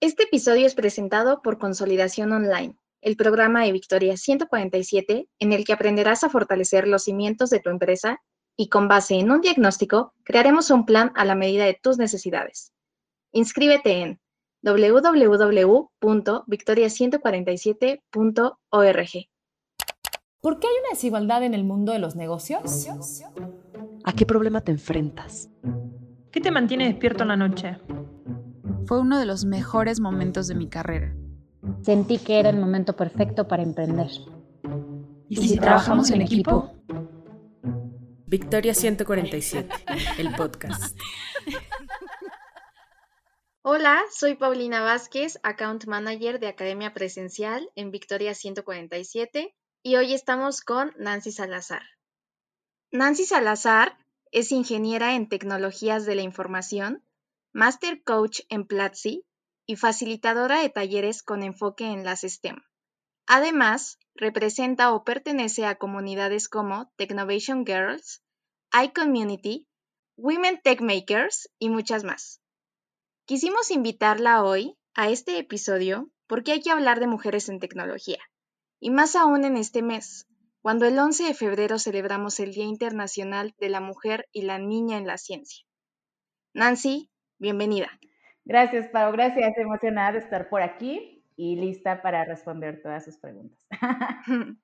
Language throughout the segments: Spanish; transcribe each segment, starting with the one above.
Este episodio es presentado por Consolidación Online, el programa de Victoria 147, en el que aprenderás a fortalecer los cimientos de tu empresa y con base en un diagnóstico, crearemos un plan a la medida de tus necesidades. Inscríbete en www.victoria147.org. ¿Por qué hay una desigualdad en el mundo de los negocios? ¿A qué problema te enfrentas? ¿Qué te mantiene despierto en la noche? Fue uno de los mejores momentos de mi carrera. Sentí que era el momento perfecto para emprender. ¿Y si, trabajamos en equipo? Victoria 147, el podcast. Hola, soy Paulina Vázquez, Account Manager de Academia Presencial en Victoria 147 y hoy estamos con Nancy Salazar. Nancy Salazar es ingeniera en tecnologías de la información Master Coach en Platzi y facilitadora de talleres con enfoque en las STEM. Además, representa o pertenece a comunidades como Technovation Girls, iCommunity, Women Tech Makers y muchas más. Quisimos invitarla hoy a este episodio porque hay que hablar de mujeres en tecnología, y más aún en este mes, cuando el 11 de febrero celebramos el Día Internacional de la Mujer y la Niña en la Ciencia. Nancy, Bienvenida. Gracias, Pau. Gracias. Emocionada de estar por aquí y lista para responder todas sus preguntas.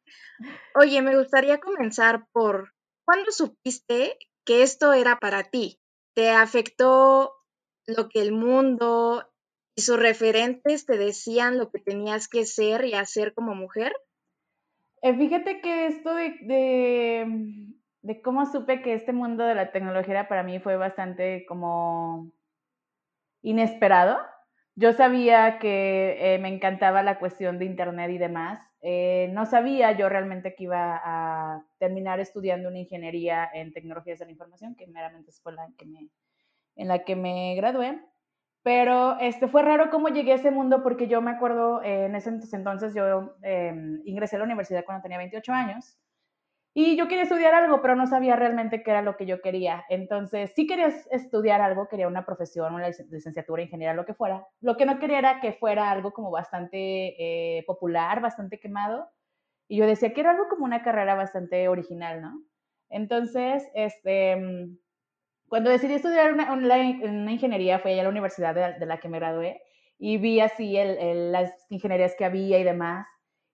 Oye, me gustaría comenzar por, ¿cuándo supiste que esto era para ti? ¿Te afectó lo que el mundo y sus referentes te decían lo que tenías que ser y hacer como mujer? Eh, fíjate que esto de, de, de cómo supe que este mundo de la tecnología era para mí fue bastante como inesperado. Yo sabía que eh, me encantaba la cuestión de Internet y demás. Eh, no sabía yo realmente que iba a terminar estudiando una ingeniería en tecnologías de la información, que meramente fue la que me, en la que me gradué. Pero este, fue raro cómo llegué a ese mundo porque yo me acuerdo, eh, en ese entonces yo em, ingresé a la universidad cuando tenía 28 años y yo quería estudiar algo, pero no sabía realmente qué era lo que yo quería. Entonces, sí quería estudiar algo, quería una profesión, una licenciatura, ingeniería, lo que fuera. Lo que no quería era que fuera algo como bastante eh, popular, bastante quemado. Y yo decía, quiero algo como una carrera bastante original, ¿no? Entonces, este, mm, cuando decidí estudiar una, ingeniería, fui a la universidad de, la que me gradué y vi así las ingenierías que había y demás.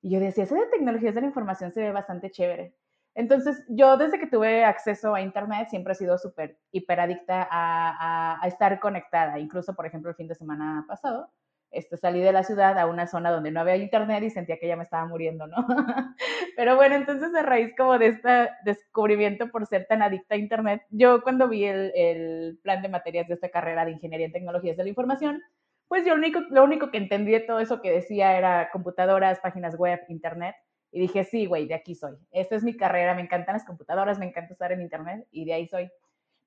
Y yo decía, esa de tecnologías de la información se ve bastante chévere. Entonces, yo desde que tuve acceso a Internet siempre he sido súper hiperadicta a, a, estar conectada. Incluso, por ejemplo, el fin de semana pasado, este, salí de la ciudad a una zona donde no había Internet y sentía que ya me estaba muriendo, ¿no? Pero bueno, entonces a raíz como de este descubrimiento por ser tan adicta a Internet, yo cuando vi el, plan de materias de esta carrera de Ingeniería en Tecnologías de la Información, pues yo lo único, lo único que entendí de todo eso que decía era computadoras, páginas web, Internet y dije, sí, güey, de aquí soy. Esta es mi carrera, me encantan las computadoras, me encanta estar en internet y de ahí soy.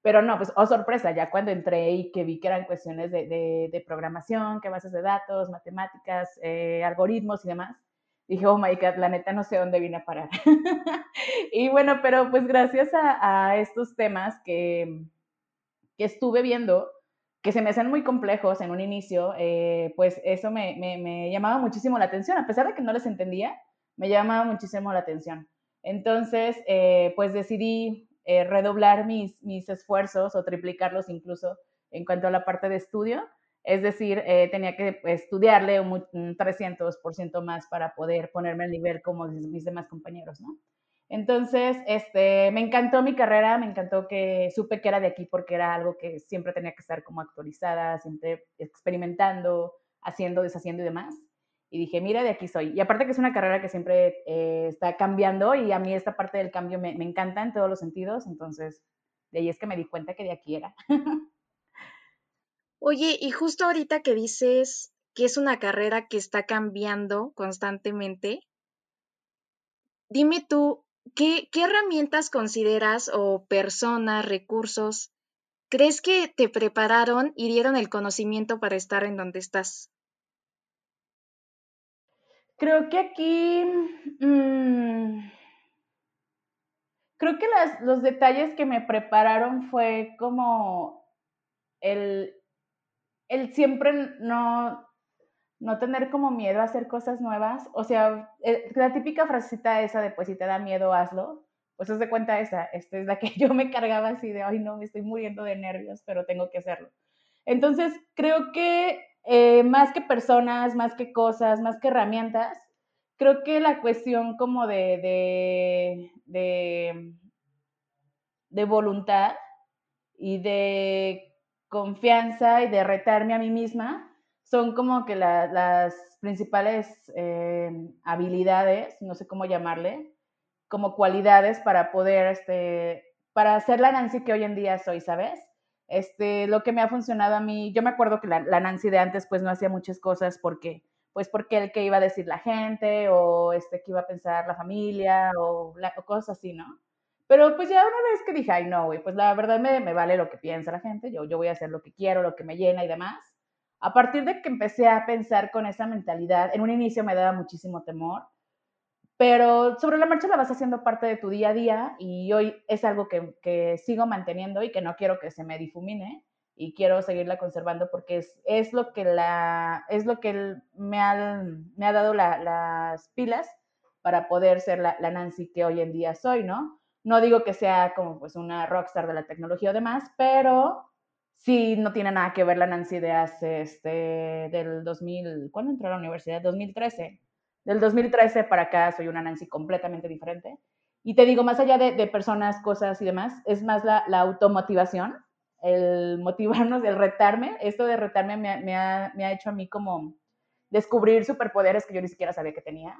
Pero no, pues, oh sorpresa, ya cuando entré y que vi que eran cuestiones de, de, programación, que bases de datos, matemáticas, eh, algoritmos y demás, dije, oh my God, la neta no sé dónde vine a parar. y bueno, pero pues gracias a, a estos temas que, que, estuve viendo, que se me hacen muy complejos en un inicio, eh, pues eso me, me, me llamaba muchísimo la atención, a pesar de que no les entendía me llamaba muchísimo la atención. Entonces, eh, pues decidí eh, redoblar mis, mis esfuerzos o triplicarlos incluso en cuanto a la parte de estudio. Es decir, eh, tenía que estudiarle un, 300% más para poder ponerme al nivel como mis demás compañeros, ¿no? Entonces, este, me encantó mi carrera, me encantó que supe que era de aquí porque era algo que siempre tenía que estar como actualizada, siempre experimentando, haciendo, deshaciendo y demás y dije, mira, de aquí soy. Y aparte que es una carrera que siempre eh, está cambiando y a mí esta parte del cambio me, me, encanta en todos los sentidos, entonces de ahí es que me di cuenta que de aquí era. Oye, y justo ahorita que dices que es una carrera que está cambiando constantemente, dime tú, ¿qué, qué herramientas consideras o personas, recursos, crees que te prepararon y dieron el conocimiento para estar en donde estás? Creo que aquí, mm, creo que los detalles que me prepararon fue como el, el siempre no, no tener como miedo a hacer cosas nuevas. O sea, eh, la típica frasecita esa de pues si te da miedo, hazlo. Pues os de cuenta esa, esta es la que yo me cargaba así de, ay no, me estoy muriendo de nervios, pero tengo que hacerlo. Entonces, creo que eh, más que personas, más que cosas, más que herramientas, creo que la cuestión como de, de, de, de voluntad y de confianza y de retarme a mí misma son como que las principales eh, habilidades, no sé cómo llamarle, como cualidades para poder, este, para ser la Nancy que hoy en día soy, ¿sabes? Este, lo que me ha funcionado a mí, yo me acuerdo que la, Nancy de antes pues no hacía muchas cosas porque, pues porque el que iba a decir la gente o este que iba a pensar la familia o, cosas así, ¿no? Pero pues ya una vez que dije, ay no, güey, pues la verdad me, me, vale lo que piensa la gente, yo, yo voy a hacer lo que quiero, lo que me llena y demás a partir de que empecé a pensar con esa mentalidad, en un inicio me daba muchísimo temor, pero sobre la marcha la vas haciendo parte de tu día a día y hoy es algo que, sigo manteniendo y que no quiero que se me difumine y quiero seguirla conservando porque es, es lo que, la, es lo que me, ha, me ha dado las pilas para poder ser la, la, Nancy que hoy en día soy, ¿no? No digo que sea como pues una rockstar de la tecnología o demás, pero sí no tiene nada que ver la Nancy de hace, este, del 2000, ¿cuándo entró a la universidad? 2013. Del 2013 para acá soy una Nancy completamente diferente. Y te digo, más allá de, personas, cosas y demás, es más la, automotivación, el motivarnos, el retarme. Esto de retarme me, ha, me ha hecho a mí como descubrir superpoderes que yo ni siquiera sabía que tenía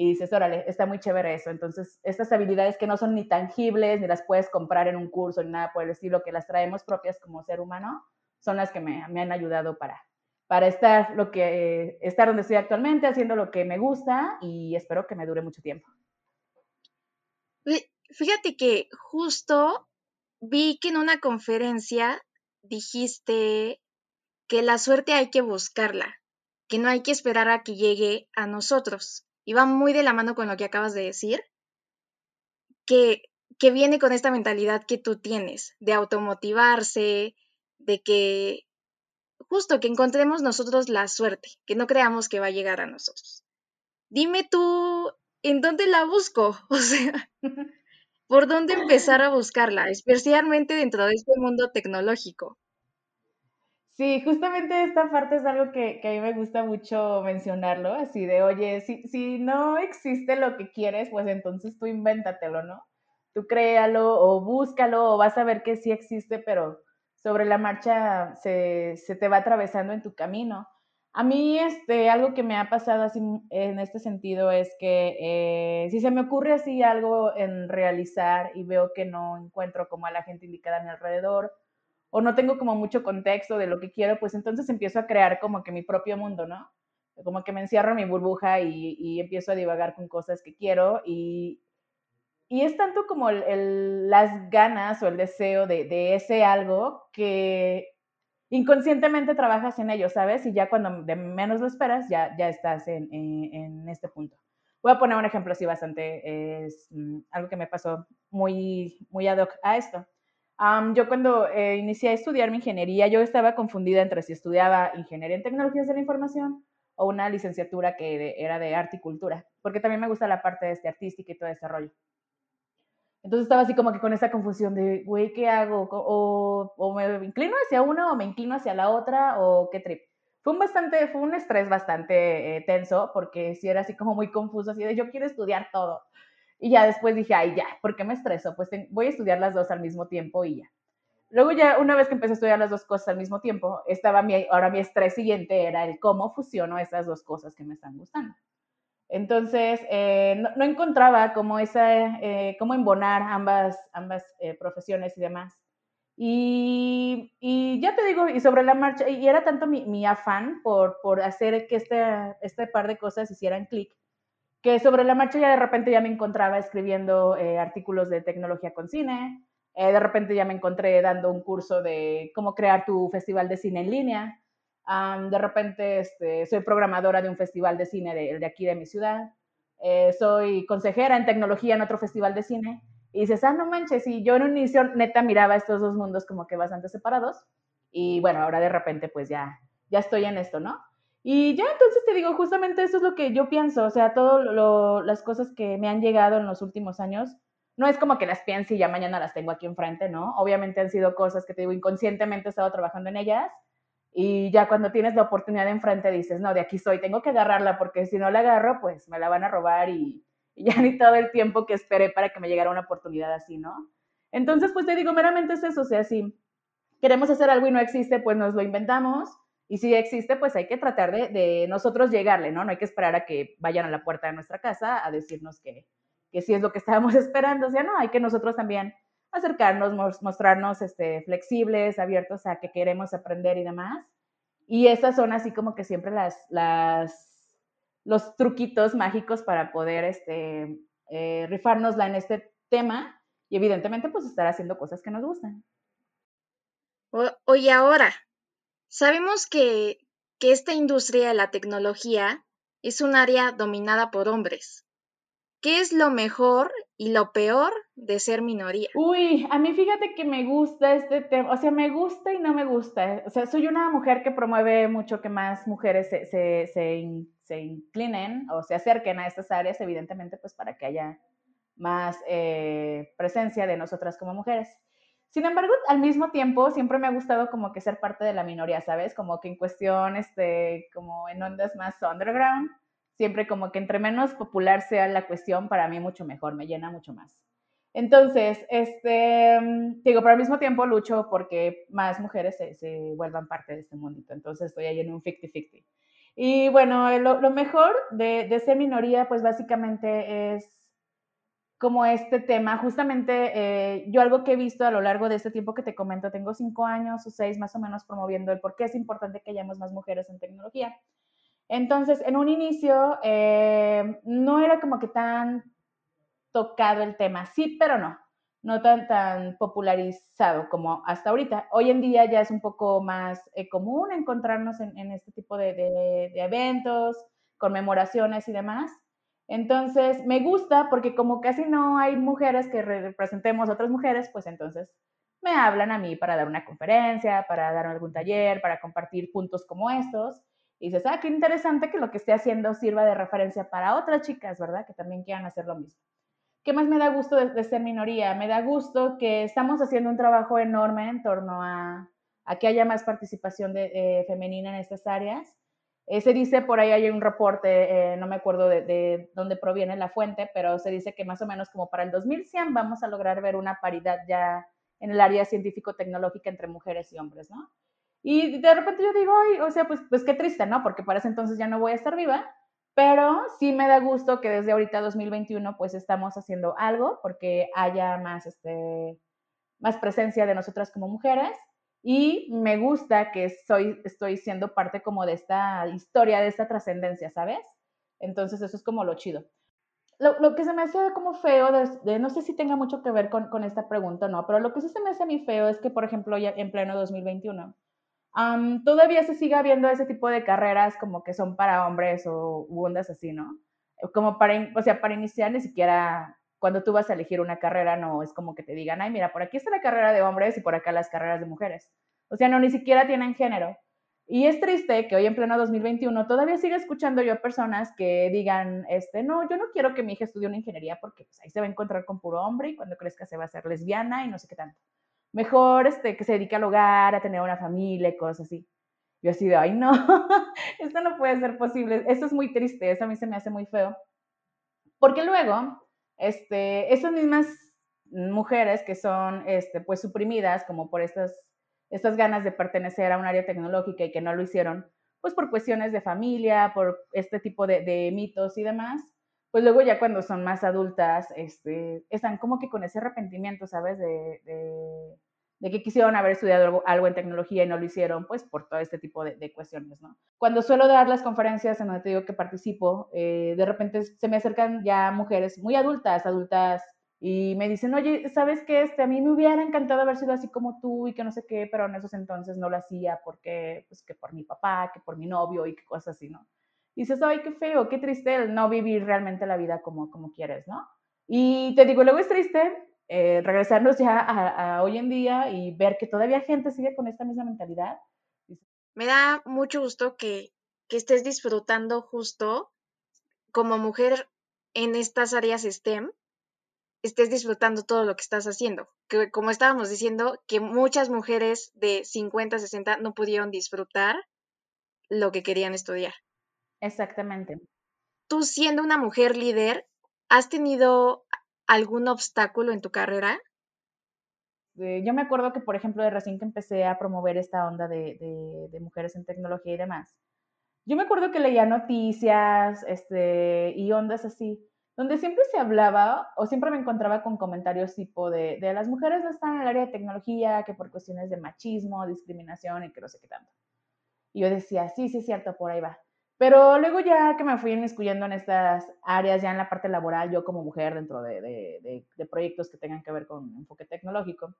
y dices, órale, está muy chévere eso. Entonces, estas habilidades que no son ni tangibles, ni las puedes comprar en un curso, ni nada por el estilo, que las traemos propias como ser humano, son las que me, han ayudado para, para estar, lo que, estar donde estoy actualmente, haciendo lo que me gusta y espero que me dure mucho tiempo. Fíjate que justo vi que en una conferencia dijiste que la suerte hay que buscarla, que no hay que esperar a que llegue a nosotros y va muy de la mano con lo que acabas de decir, que, que viene con esta mentalidad que tú tienes, de automotivarse, de que justo que encontremos nosotros la suerte, que no creamos que va a llegar a nosotros. Dime tú, ¿en dónde la busco? O sea, ¿por dónde empezar a buscarla? Especialmente dentro de este mundo tecnológico. Sí, justamente esta parte es algo que, a mí me gusta mucho mencionarlo, así de, oye, si, si no existe lo que quieres, pues entonces tú invéntatelo, ¿no? Tú créalo o búscalo o vas a ver que sí existe, pero sobre la marcha se, te va atravesando en tu camino. A mí, este, algo que me ha pasado así en este sentido es que eh, si se me ocurre así algo en realizar y veo que no encuentro como a la gente indicada a mi alrededor, o no tengo como mucho contexto de lo que quiero, pues entonces empiezo a crear como que mi propio mundo, ¿no? Como que me encierro en mi burbuja y, empiezo a divagar con cosas que quiero y, y es tanto como las ganas o el deseo de, ese algo que inconscientemente trabajas en ello, ¿sabes? Y ya cuando de menos lo esperas, ya, ya estás en, en, este punto. Voy a poner un ejemplo así bastante, es mm, algo que me pasó muy, muy ad hoc a esto yo cuando eh, inicié a estudiar mi ingeniería, yo estaba confundida entre si estudiaba ingeniería en tecnologías de la información o una licenciatura que era de arte y cultura, porque también me gusta la parte de este artística y todo ese rollo. Entonces estaba así como que con esa confusión de, güey, ¿qué hago? O, o, me inclino hacia una o me inclino hacia la otra o qué trip. Fue un, bastante, fue un estrés bastante eh, tenso porque si era así como muy confuso, así de yo quiero estudiar todo. Y ya después dije, ay, ya, ¿por qué me estreso? Pues voy a estudiar las dos al mismo tiempo y ya. Luego ya, una vez que empecé a estudiar las dos cosas al mismo tiempo, estaba mi, ahora mi estrés siguiente era el cómo fusiono esas dos cosas que me están gustando. Entonces, eh, no, encontraba cómo, esa, eh, cómo embonar ambas, ambas eh, profesiones y demás. Y, y, ya te digo, y sobre la marcha, y era tanto mi, mi afán por, por hacer que este, este par de cosas hicieran clic, que sobre la marcha ya de repente ya me encontraba escribiendo eh, artículos de tecnología con cine, de repente ya me encontré dando un curso de cómo crear tu festival de cine en línea, de repente este, soy programadora de un festival de cine de, de aquí de mi ciudad, eh, soy consejera en tecnología en otro festival de cine, y dices, ah, no manches, y yo en un inicio neta miraba estos dos mundos como que bastante separados, y bueno, ahora de repente pues ya, ya estoy en esto, ¿no? Y ya entonces te digo, justamente eso es lo que yo pienso, o sea, todas las cosas que me han llegado en los últimos años, no es como que las piense y ya mañana las tengo aquí enfrente, ¿no? Obviamente han sido cosas que te digo, inconscientemente he estado trabajando en ellas y ya cuando tienes la oportunidad de enfrente dices, no, de aquí soy, tengo que agarrarla porque si no la agarro, pues me la van a robar y, ya ni todo el tiempo que esperé para que me llegara una oportunidad así, ¿no? Entonces, pues te digo, meramente es eso, o sea, si queremos hacer algo y no existe, pues nos lo inventamos y si existe, pues hay que tratar de, nosotros llegarle, ¿no? No hay que esperar a que vayan a la puerta de nuestra casa a decirnos que, que sí es lo que estábamos esperando. O sea, no, hay que nosotros también acercarnos, mostrarnos este, flexibles, abiertos a que queremos aprender y demás. Y esas son así como que siempre las, las, los truquitos mágicos para poder este, eh, rifárnosla en este tema y evidentemente pues estar haciendo cosas que nos gustan. Oye, ahora, Sabemos que, esta industria de la tecnología es un área dominada por hombres. ¿Qué es lo mejor y lo peor de ser minoría? Uy, a mí fíjate que me gusta este tema, o sea, me gusta y no me gusta. O sea, soy una mujer que promueve mucho que más mujeres se, inclinen o se acerquen a estas áreas, evidentemente, pues para que haya más eh, presencia de nosotras como mujeres. Sin embargo, al mismo tiempo, siempre me ha gustado como que ser parte de la minoría, ¿sabes? Como que en cuestión, este, como en ondas más underground, siempre como que entre menos popular sea la cuestión, para mí mucho mejor, me llena mucho más. Entonces, este, digo, pero al mismo tiempo lucho porque más mujeres se, vuelvan parte de este mundito. Entonces, estoy ahí en un 50-50. Y bueno, lo, mejor de, de ser minoría, pues básicamente es como este tema. Justamente eh, yo algo que he visto a lo largo de este tiempo que te comento, tengo cinco años o seis más o menos promoviendo el por qué es importante que hayamos más mujeres en tecnología. Entonces, en un inicio eh, no era como que tan tocado el tema, sí, pero no, no tan, tan popularizado como hasta ahorita. Hoy en día ya es un poco más eh, común encontrarnos en, este tipo de, de eventos, conmemoraciones y demás. Entonces, me gusta porque como casi no hay mujeres que representemos a otras mujeres, pues entonces me hablan a mí para dar una conferencia, para dar algún taller, para compartir puntos como estos. Y dices, ah, qué interesante que lo que esté haciendo sirva de referencia para otras chicas, ¿verdad? Que también quieran hacer lo mismo. ¿Qué más me da gusto de, ser minoría? Me da gusto que estamos haciendo un trabajo enorme en torno a, que haya más participación de, eh, femenina en estas áreas se dice, por ahí hay un reporte, eh, no me acuerdo de, dónde proviene la fuente, pero se dice que más o menos como para el 2100 vamos a lograr ver una paridad ya en el área científico-tecnológica entre mujeres y hombres, ¿no? Y de repente yo digo, ay, o sea, pues, pues qué triste, ¿no? Porque para ese entonces ya no voy a estar viva, pero sí me da gusto que desde ahorita 2021 pues estamos haciendo algo porque haya más, este, más presencia de nosotras como mujeres y me gusta que soy, estoy siendo parte como de esta historia, de esta trascendencia, ¿sabes? Entonces eso es como lo chido. Lo, lo, que se me hace como feo, de, no sé si tenga mucho que ver con, con, esta pregunta o no, pero lo que sí se me hace a mí feo es que, por ejemplo, ya en pleno 2021, todavía se siga viendo ese tipo de carreras como que son para hombres o ondas así, ¿no? Como para, o sea, para iniciar ni siquiera cuando tú vas a elegir una carrera, no es como que te digan, ay, mira, por aquí está la carrera de hombres y por acá las carreras de mujeres. O sea, no, ni siquiera tienen género. Y es triste que hoy en pleno 2021 todavía siga escuchando yo personas que digan, este, no, yo no quiero que mi hija estudie una ingeniería porque pues, ahí se va a encontrar con puro hombre y cuando crezca se va a hacer lesbiana y no sé qué tanto. Mejor este, que se dedique al hogar, a tener una familia y cosas así. Yo así de, ay, no, esto no puede ser posible. Esto es muy triste, eso a mí se me hace muy feo. Porque luego este, esas mismas mujeres que son este, pues suprimidas como por estas, estas ganas de pertenecer a un área tecnológica y que no lo hicieron, pues por cuestiones de familia, por este tipo de, mitos y demás, pues luego ya cuando son más adultas, este, están como que con ese arrepentimiento, ¿sabes? De, que quisieron haber estudiado algo, en tecnología y no lo hicieron, pues por todo este tipo de, cuestiones, ¿no? Cuando suelo dar las conferencias en donde te digo que participo, eh, de repente se me acercan ya mujeres muy adultas, adultas, y me dicen, oye, ¿sabes qué? Este, a mí me hubiera encantado haber sido así como tú y que no sé qué, pero en esos entonces no lo hacía porque, pues, que por mi papá, que por mi novio y que cosas así, ¿no? Y dices, ay, qué feo, qué triste el no vivir realmente la vida como, como quieres, ¿no? Y te digo, luego es triste eh, regresarnos ya a, hoy en día y ver que todavía gente sigue con esta misma mentalidad. Me da mucho gusto que, que estés disfrutando justo como mujer en estas áreas STEM, estés disfrutando todo lo que estás haciendo. Que como estábamos diciendo, que muchas mujeres de 50, 60 no pudieron disfrutar lo que querían estudiar. Exactamente. Tú siendo una mujer líder, ¿has tenido algún obstáculo en tu carrera? Eh, yo me acuerdo que, por ejemplo, de recién que empecé a promover esta onda de, de, mujeres en tecnología y demás, yo me acuerdo que leía noticias este, y ondas así, donde siempre se hablaba o siempre me encontraba con comentarios tipo de, de las mujeres no están en el área de tecnología, que por cuestiones de machismo, discriminación y que no sé qué tanto. Y yo decía, sí, sí es cierto, por ahí va. Pero luego ya que me fui inmiscuyendo en estas áreas, ya en la parte laboral, yo como mujer dentro de, proyectos que tengan que ver con enfoque tecnológico,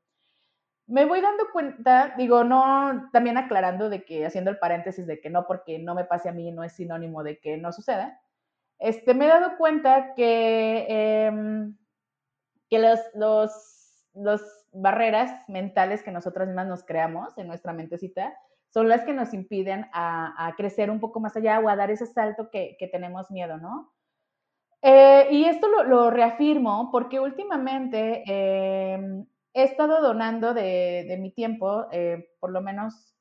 me voy dando cuenta, digo, no, también aclarando de que, haciendo el paréntesis de que no porque no me pase a mí no es sinónimo de que no suceda, este, me he dado cuenta que, eh, que los barreras mentales que nosotras mismas nos creamos en nuestra mentecita, son las que nos impiden a, crecer un poco más allá o a dar ese salto que, tenemos miedo, ¿no? Eh, y esto lo, reafirmo porque últimamente em, he estado donando de, mi tiempo eh, por lo menos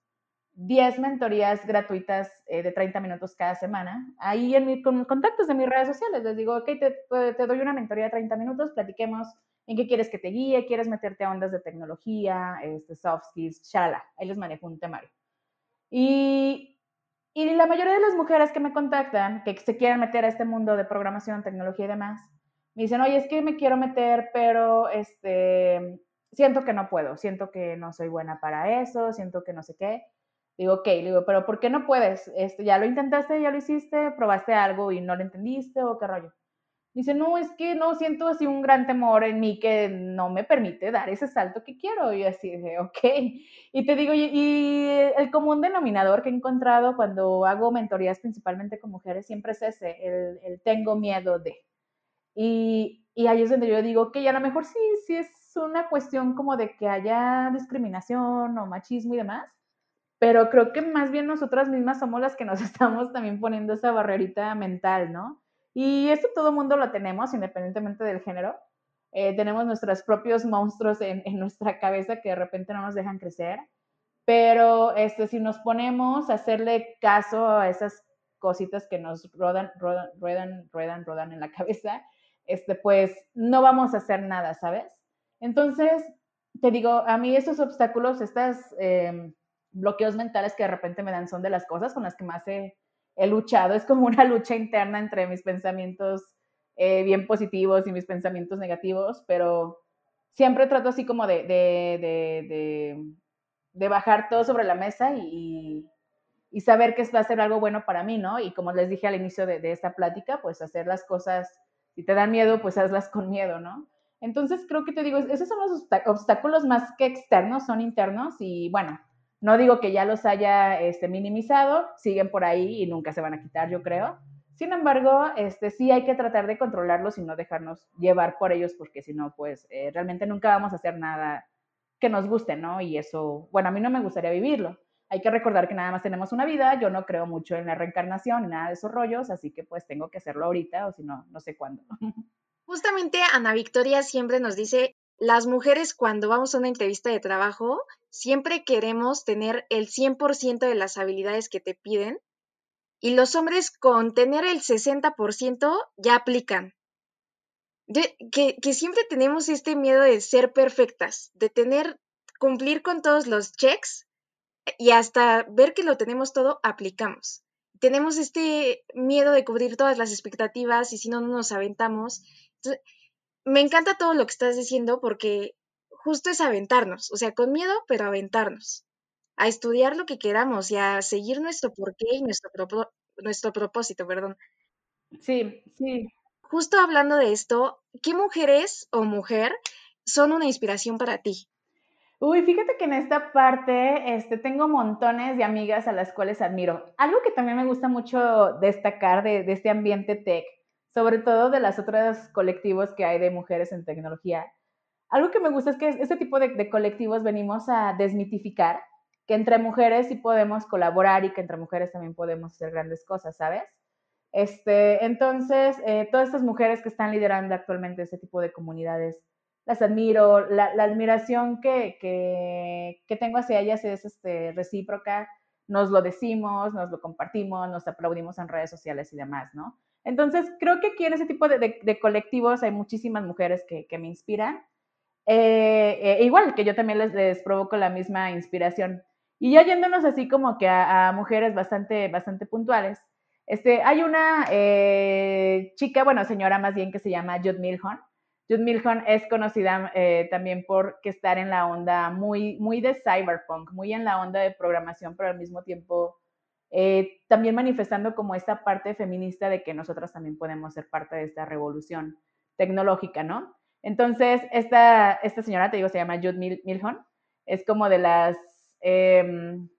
10 mentorías gratuitas eh, de 30 minutos cada semana. Ahí en mi, con contactos de mis redes sociales les digo, ok, te, te, doy una mentoría de 30 minutos, platiquemos en qué quieres que te guíe, quieres meterte a ondas de tecnología, este, soft skills, shala, ahí les manejo un temario. Y, y la mayoría de las mujeres que me contactan, que se quieren meter a este mundo de programación, tecnología y demás, me dicen, oye, es que me quiero meter, pero este, siento que no puedo, siento que no soy buena para eso, siento que no sé qué. Digo, ok, digo, pero ¿por qué no puedes? Este, ¿Ya lo intentaste, ya lo hiciste, probaste algo y no lo entendiste o qué rollo? Dice, no, es que no siento así un gran temor en mí que no me permite dar ese salto que quiero. Y así de, ok. Y te digo, y, el común denominador que he encontrado cuando hago mentorías principalmente con mujeres siempre es ese, el, tengo miedo de. Y, y, ahí es donde yo digo, que a lo mejor sí, sí es una cuestión como de que haya discriminación o machismo y demás, pero creo que más bien nosotras mismas somos las que nos estamos también poniendo esa barrerita mental, ¿no? Y esto todo el mundo lo tenemos, independientemente del género. Eh, tenemos nuestros propios monstruos en, nuestra cabeza que de repente no nos dejan crecer. Pero este, si nos ponemos a hacerle caso a esas cositas que nos rodan, rodan, ruedan, ruedan, rodan en la cabeza, este, pues no vamos a hacer nada, ¿sabes? Entonces, te digo, a mí esos obstáculos, estos em, bloqueos mentales que de repente me dan son de las cosas con las que más he, he luchado, es como una lucha interna entre mis pensamientos eh, bien positivos y mis pensamientos negativos, pero siempre trato así como de, de, bajar todo sobre la mesa y, y, saber que va a ser algo bueno para mí, ¿no? Y como les dije al inicio de, esta plática, pues hacer las cosas, si te dan miedo, pues hazlas con miedo, ¿no? Entonces creo que te digo, esos son los obstáculos más que externos, son internos y bueno, no digo que ya los haya este, minimizado, siguen por ahí y nunca se van a quitar, yo creo. Sin embargo, este, sí hay que tratar de controlarlos y no dejarnos llevar por ellos, porque si no, pues eh, realmente nunca vamos a hacer nada que nos guste, ¿no? Y eso, bueno, a mí no me gustaría vivirlo. Hay que recordar que nada más tenemos una vida, yo no creo mucho en la reencarnación ni nada de esos rollos, así que pues tengo que hacerlo ahorita o si no, no sé cuándo. Justamente Ana Victoria siempre nos dice las mujeres cuando vamos a una entrevista de trabajo, siempre queremos tener el 100% de las habilidades que te piden y los hombres con tener el 60% ya aplican. que, que siempre tenemos este miedo de ser perfectas, de tener, cumplir con todos los checks y hasta ver que lo tenemos todo, aplicamos. Tenemos este miedo de cubrir todas las expectativas y si no, no nos aventamos. Entonces, me encanta todo lo que estás diciendo porque justo es aventarnos, o sea, con miedo, pero aventarnos, a estudiar lo que queramos y a seguir nuestro porqué y nuestro, nuestro propósito, perdón. Sí, sí. Justo hablando de esto, ¿qué mujeres o mujer son una inspiración para ti? Uy, fíjate que en esta parte este, tengo montones de amigas a las cuales admiro. Algo que también me gusta mucho destacar de, de este ambiente tech sobre todo de las otras colectivos que hay de mujeres en tecnología. Algo que me gusta es que este tipo de, colectivos venimos a desmitificar que entre mujeres sí podemos colaborar y que entre mujeres también podemos hacer grandes cosas, ¿sabes? Este, entonces, eh, todas estas mujeres que están liderando actualmente ese tipo de comunidades, las admiro, la, admiración que, que, tengo hacia ellas es este, recíproca, nos lo decimos, nos lo compartimos, nos aplaudimos en redes sociales y demás, ¿no? Entonces, creo que aquí en ese tipo de, colectivos hay muchísimas mujeres que, me inspiran. Eh, eh, igual que yo también les, provoco la misma inspiración. Y ya yéndonos así como que a, mujeres bastante, bastante puntuales. Este, hay una eh, chica, bueno, señora más bien, que se llama Judd Milhon. Judd Milhon es conocida también por estar en la onda muy, muy de cyberpunk, muy en la onda de programación, pero al mismo tiempo eh, también manifestando como esta parte feminista de que nosotras también podemos ser parte de esta revolución tecnológica, ¿no? Entonces, esta, esta señora, te digo, se llama Jude Milhon, es como de las em,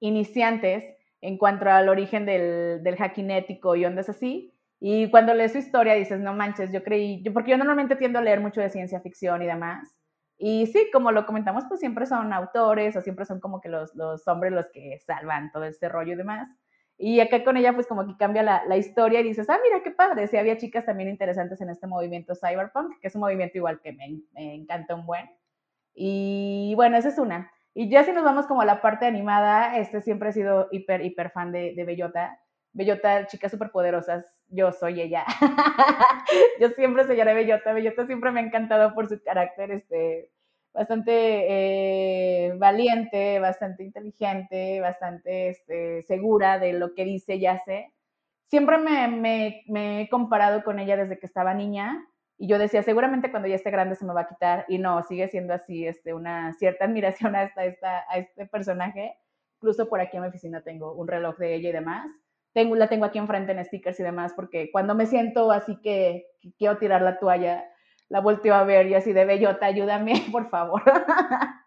iniciantes en cuanto al origen del, del hacking ético y ondas así. Y cuando lees su historia dices, no manches, yo creí, yo, porque yo normalmente tiendo a leer mucho de ciencia ficción y demás, y sí, como lo comentamos, pues siempre son autores o siempre son como que los, los hombres los que salvan todo este rollo y demás. Y acá con ella, pues como que cambia la, la, historia y dices, ah, mira qué padre, sí había chicas también interesantes en este movimiento cyberpunk, que es un movimiento igual que me, me encanta un buen. Y bueno, esa es una. Y ya si nos vamos como a la parte animada, este siempre he sido hiper, hiper fan de, de Bellota. Bellota, chicas súper poderosas, yo soy ella. yo siempre sellaré Bellota. Bellota siempre me ha encantado por su carácter, este, bastante eh, valiente, bastante inteligente, bastante este, segura de lo que dice y hace. Siempre me, me, me, he comparado con ella desde que estaba niña y yo decía, seguramente cuando ya esté grande se me va a quitar y no, sigue siendo así, este, una cierta admiración a, esta, a este personaje. Incluso por aquí en mi oficina tengo un reloj de ella y demás tengo, la tengo aquí enfrente en stickers y demás, porque cuando me siento así que, quiero tirar la toalla, la volteo a ver y así de bellota, ayúdame, por favor.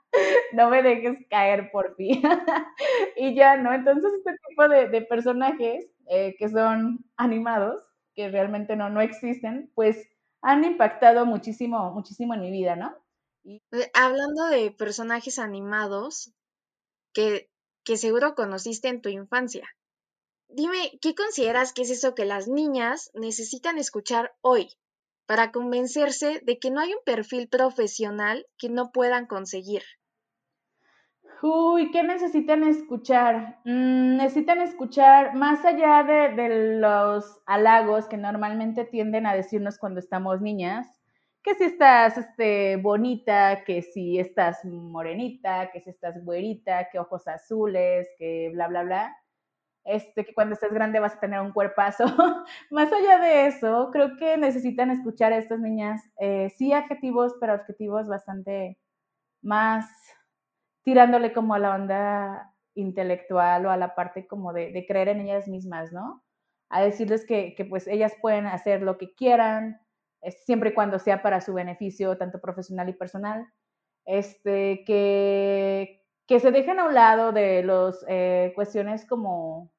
no me dejes caer por fin. y ya, ¿no? Entonces, este tipo de, personajes eh, que son animados, que realmente no, no existen, pues han impactado muchísimo, muchísimo en mi vida, ¿no? Eh, hablando de personajes animados que, que seguro conociste en tu infancia, Dime, ¿qué consideras que es eso que las niñas necesitan escuchar hoy para convencerse de que no hay un perfil profesional que no puedan conseguir? Uy, ¿qué necesitan escuchar? Mm, necesitan escuchar más allá de, los halagos que normalmente tienden a decirnos cuando estamos niñas, que si estás este, bonita, que si estás morenita, que si estás güerita, que ojos azules, que bla, bla, bla este, que cuando estés grande vas a tener un cuerpazo. Más allá de eso, creo que necesitan escuchar a estas niñas, eh, sí adjetivos, pero adjetivos bastante más tirándole como a la onda intelectual o a la parte como de, creer en ellas mismas, ¿no? A decirles que, que, pues ellas pueden hacer lo que quieran, siempre y cuando sea para su beneficio, tanto profesional y personal. Este, que, que se dejen a un lado de las eh, cuestiones como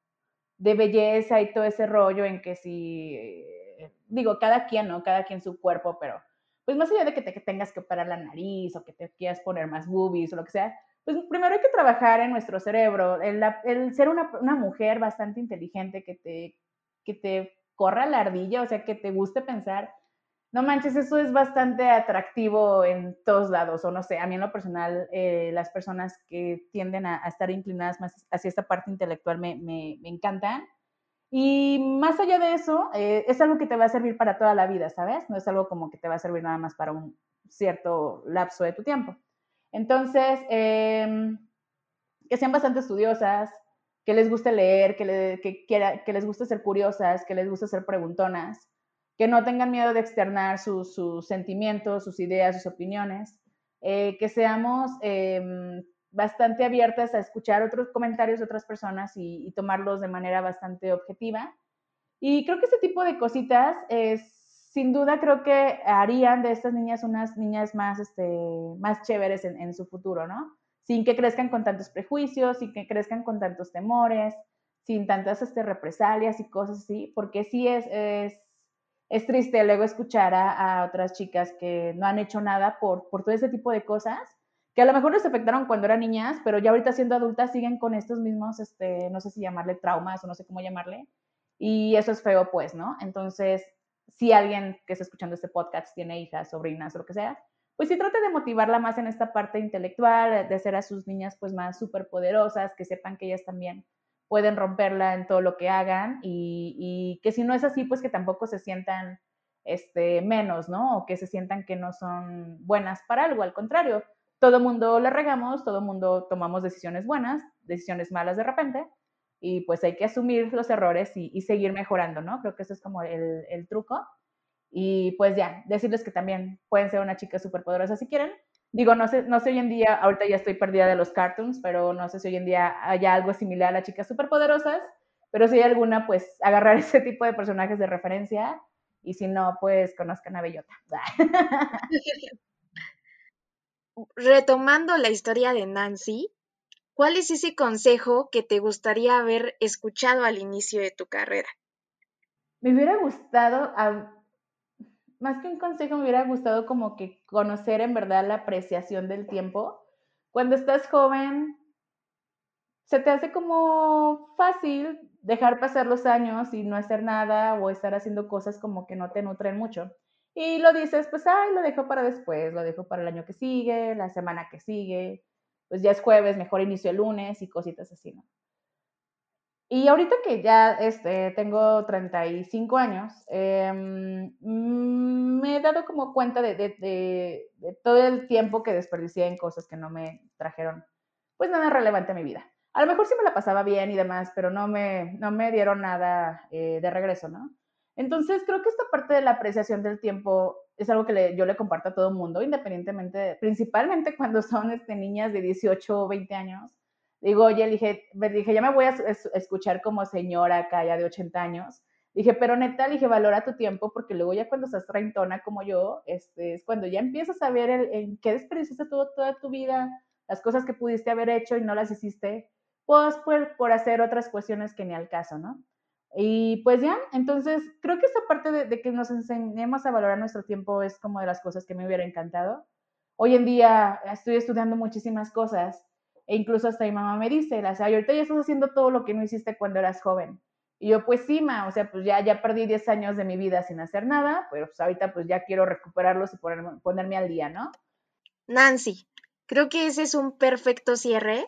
de belleza y todo ese rollo en que si, eh, digo, cada quien, ¿no? Cada quien su cuerpo, pero pues más allá de que, te, tengas que operar la nariz o que te quieras poner más boobies o lo que sea, pues primero hay que trabajar en nuestro cerebro, el, el ser una, una, mujer bastante inteligente que te, que te corra la ardilla, o sea, que te guste pensar no manches, eso es bastante atractivo en todos lados, o no sé, a mí en lo personal, eh, las personas que tienden a, estar inclinadas más hacia esta parte intelectual me, encantan. Y más allá de eso, eh, es algo que te va a servir para toda la vida, ¿sabes? No es algo como que te va a servir nada más para un cierto lapso de tu tiempo. Entonces, em, que sean bastante estudiosas, que les guste leer, que, que, que les guste ser curiosas, que les guste ser preguntonas, que no tengan miedo de externar sus, sentimientos, sus ideas, sus opiniones, eh, que seamos em, bastante abiertas a escuchar otros comentarios de otras personas y, tomarlos de manera bastante objetiva. Y creo que este tipo de cositas, es, sin duda, creo que harían de estas niñas unas niñas más, este, más chéveres en, su futuro, ¿no? Sin que crezcan con tantos prejuicios, sin que crezcan con tantos temores, sin tantas este, represalias y cosas así, porque sí es es triste luego escuchar a, otras chicas que no han hecho nada por, por todo ese tipo de cosas, que a lo mejor les afectaron cuando eran niñas, pero ya ahorita siendo adultas siguen con estos mismos, este, no sé si llamarle traumas o no sé cómo llamarle, y eso es feo, pues, ¿no? Entonces, si alguien que está escuchando este podcast tiene hijas, sobrinas o lo que sea, pues sí trate de motivarla más en esta parte intelectual, de hacer a sus niñas pues más poderosas, que sepan que ellas también pueden romperla en todo lo que hagan y, y, que si no es así, pues que tampoco se sientan este, menos, ¿no? O que se sientan que no son buenas para algo, al contrario, todo mundo le regamos, todo mundo tomamos decisiones buenas, decisiones malas de repente, y pues hay que asumir los errores y, seguir mejorando, ¿no? Creo que eso es como el, el, truco. Y pues ya, decirles que también pueden ser una chica súper poderosa si quieren. Digo, no sé, no sé hoy en día, ahorita ya estoy perdida de los cartoons, pero no sé si hoy en día haya algo similar a las chicas súper poderosas, pero si hay alguna, pues agarrar ese tipo de personajes de referencia y si no, pues conozcan a Bellota. Retomando la historia de Nancy, ¿Cuál es ese consejo que te gustaría haber escuchado al inicio de tu carrera? Me hubiera gustado, más que un consejo, me hubiera gustado como que conocer en verdad la apreciación del tiempo. Cuando estás joven, se te hace como fácil dejar pasar los años y no hacer nada o estar haciendo cosas como que no te nutren mucho. Y lo dices, pues, ay, lo dejo para después, lo dejo para el año que sigue, la semana que sigue pues ya es jueves, mejor inicio el lunes y cositas así, ¿no? Y ahorita que ya este, tengo 35 años, em, mm, me he dado como cuenta de, todo el tiempo que desperdicié en cosas que no me trajeron, pues nada relevante a mi vida. A lo mejor sí me la pasaba bien y demás, pero no me, no me dieron nada eh, de regreso, ¿no? Entonces creo que esta parte de la apreciación del tiempo es algo que yo le comparto a todo mundo, independientemente, principalmente cuando son este, niñas de 18 o 20 años. Digo, oye, dije, dije, ya me voy a escuchar como señora acá ya de 80 años. Dije, pero neta, dije, valora tu tiempo porque luego ya cuando estás treintona como yo, este, es cuando ya empiezas a ver el, en qué desperdiciaste todo, toda tu vida, las cosas que pudiste haber hecho y no las hiciste, pues por, por hacer otras cuestiones que ni al caso, ¿no? Y pues ya, entonces creo que esa parte de, que nos enseñemos a valorar nuestro tiempo es como de las cosas que me hubiera encantado. Hoy en día estoy estudiando muchísimas cosas e incluso hasta mi mamá me dice, la, sea, ahorita ya estás haciendo todo lo que no hiciste cuando eras joven. Y yo, pues sí, ma, o sea, pues ya, ya perdí 10 años de mi vida sin hacer nada, pero pues ahorita pues ya quiero recuperarlos y ponerme al día, ¿no? Nancy, creo que ese es un perfecto cierre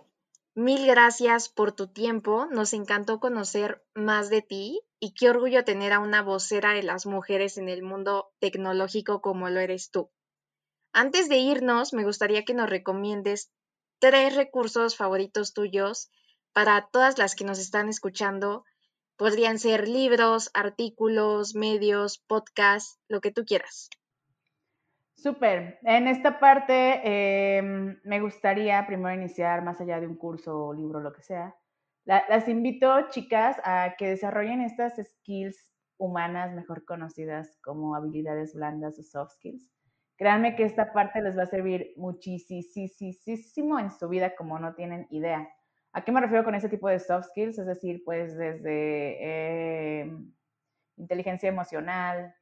Mil gracias por tu tiempo, nos encantó conocer más de ti y qué orgullo tener a una vocera de las mujeres en el mundo tecnológico como lo eres tú. Antes de irnos, me gustaría que nos recomiendes tres recursos favoritos tuyos para todas las que nos están escuchando. Podrían ser libros, artículos, medios, podcasts, lo que tú quieras. Súper. En esta parte em, me gustaría primero iniciar, más allá de un curso o libro, lo que sea, las invito, chicas, a que desarrollen estas skills humanas mejor conocidas como habilidades blandas o soft skills. Créanme que esta parte les va a servir muchísimo en su vida como no tienen idea. ¿A qué me refiero con ese tipo de soft skills? Es decir, pues desde em, inteligencia emocional,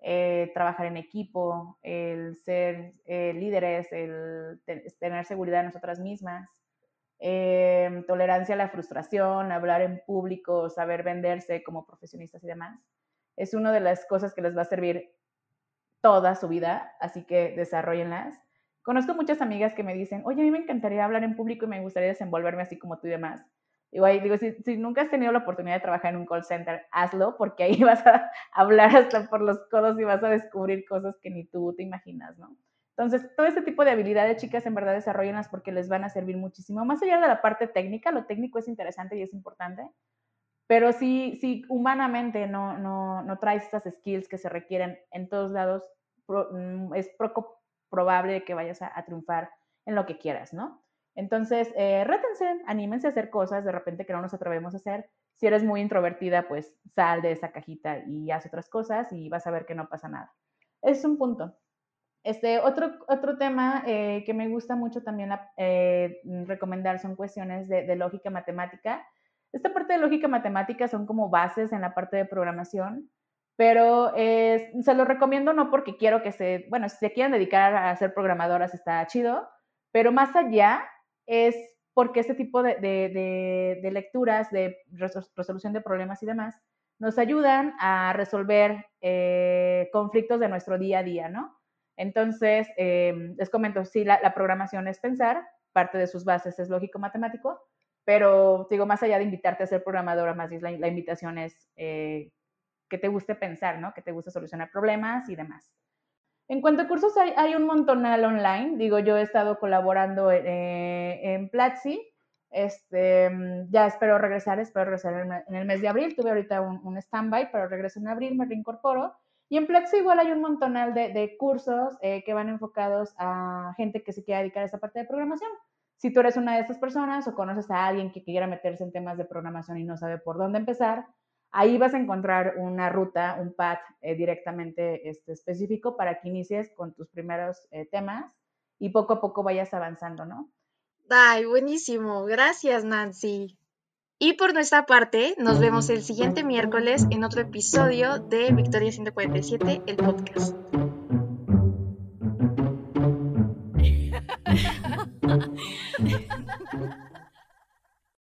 eh, trabajar en equipo, el ser eh, líderes, el tener seguridad en nosotras mismas, tolerancia a la frustración, hablar en público, saber venderse como profesionistas y demás. Es una de las cosas que les va a servir toda su vida, así que desarrollenlas. Conozco muchas amigas que me dicen, oye, a mí me encantaría hablar en público y me gustaría desenvolverme así como tú y demás. Digo, si, si, nunca has tenido la oportunidad de trabajar en un call center, hazlo, porque ahí vas a hablar hasta por los codos y vas a descubrir cosas que ni tú te imaginas, ¿no? Entonces, todo este tipo de habilidades, chicas, en verdad desarrollenlas porque les van a servir muchísimo. Más allá de la parte técnica, lo técnico es interesante y es importante, pero si, si humanamente no, no, no traes estas skills que se requieren en todos lados, mm, es poco probable que vayas a, a triunfar en lo que quieras, ¿no? Entonces, eh, rétense, anímense a hacer cosas de repente que no nos atrevemos a hacer. Si eres muy introvertida, pues sal de esa cajita y haz otras cosas y vas a ver que no pasa nada. Es un punto. Este, otro, otro tema eh, que me gusta mucho también eh, recomendar son cuestiones de, lógica matemática. Esta parte de lógica matemática son como bases en la parte de programación, pero se lo recomiendo no porque quiero que se, bueno, si se quieren dedicar a ser programadoras está chido, Pero más allá es porque este tipo de, de lecturas, de resolución de problemas y demás, nos ayudan a resolver eh, conflictos de nuestro día a día, ¿no? Entonces, em, les comento, sí, la, programación es pensar, parte de sus bases es lógico-matemático, pero digo, más allá de invitarte a ser programadora, más bien la, invitación es eh, que te guste pensar, ¿no? Que te guste solucionar problemas y demás. En cuanto a cursos, hay, un montonal online. Digo, yo he estado colaborando eh, en Platzi, este, mm, ya espero regresar, espero regresar en el mes de abril. Tuve ahorita un, un stand-by, pero regreso en abril, me reincorporo. Y en Plexo igual hay un montonal de, de cursos eh, que van enfocados a gente que se quiera dedicar a esa parte de programación. Si tú eres una de estas personas o conoces a alguien que quiera meterse en temas de programación y no sabe por dónde empezar, ahí vas a encontrar una ruta, un path eh, directamente este, específico para que inicies con tus primeros eh, temas y poco a poco vayas avanzando, ¿no? Ay, buenísimo. Gracias, Nancy. Y por nuestra parte, nos vemos el siguiente miércoles en otro episodio de Victoria 147, el podcast.